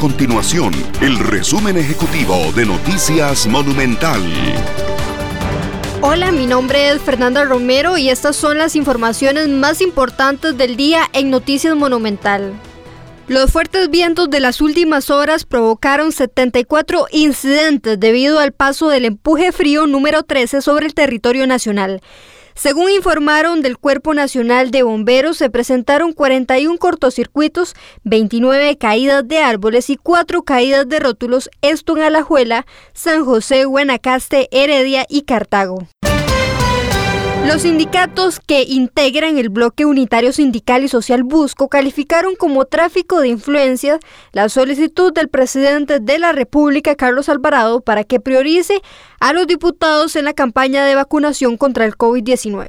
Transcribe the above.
continuación el resumen ejecutivo de Noticias Monumental. Hola, mi nombre es Fernanda Romero y estas son las informaciones más importantes del día en Noticias Monumental. Los fuertes vientos de las últimas horas provocaron 74 incidentes debido al paso del empuje frío número 13 sobre el territorio nacional. Según informaron del Cuerpo Nacional de Bomberos, se presentaron 41 cortocircuitos, 29 caídas de árboles y 4 caídas de rótulos, esto en Alajuela, San José, Guanacaste, Heredia y Cartago. Los sindicatos que integran el bloque unitario sindical y social Busco calificaron como tráfico de influencias la solicitud del presidente de la República, Carlos Alvarado, para que priorice a los diputados en la campaña de vacunación contra el COVID-19.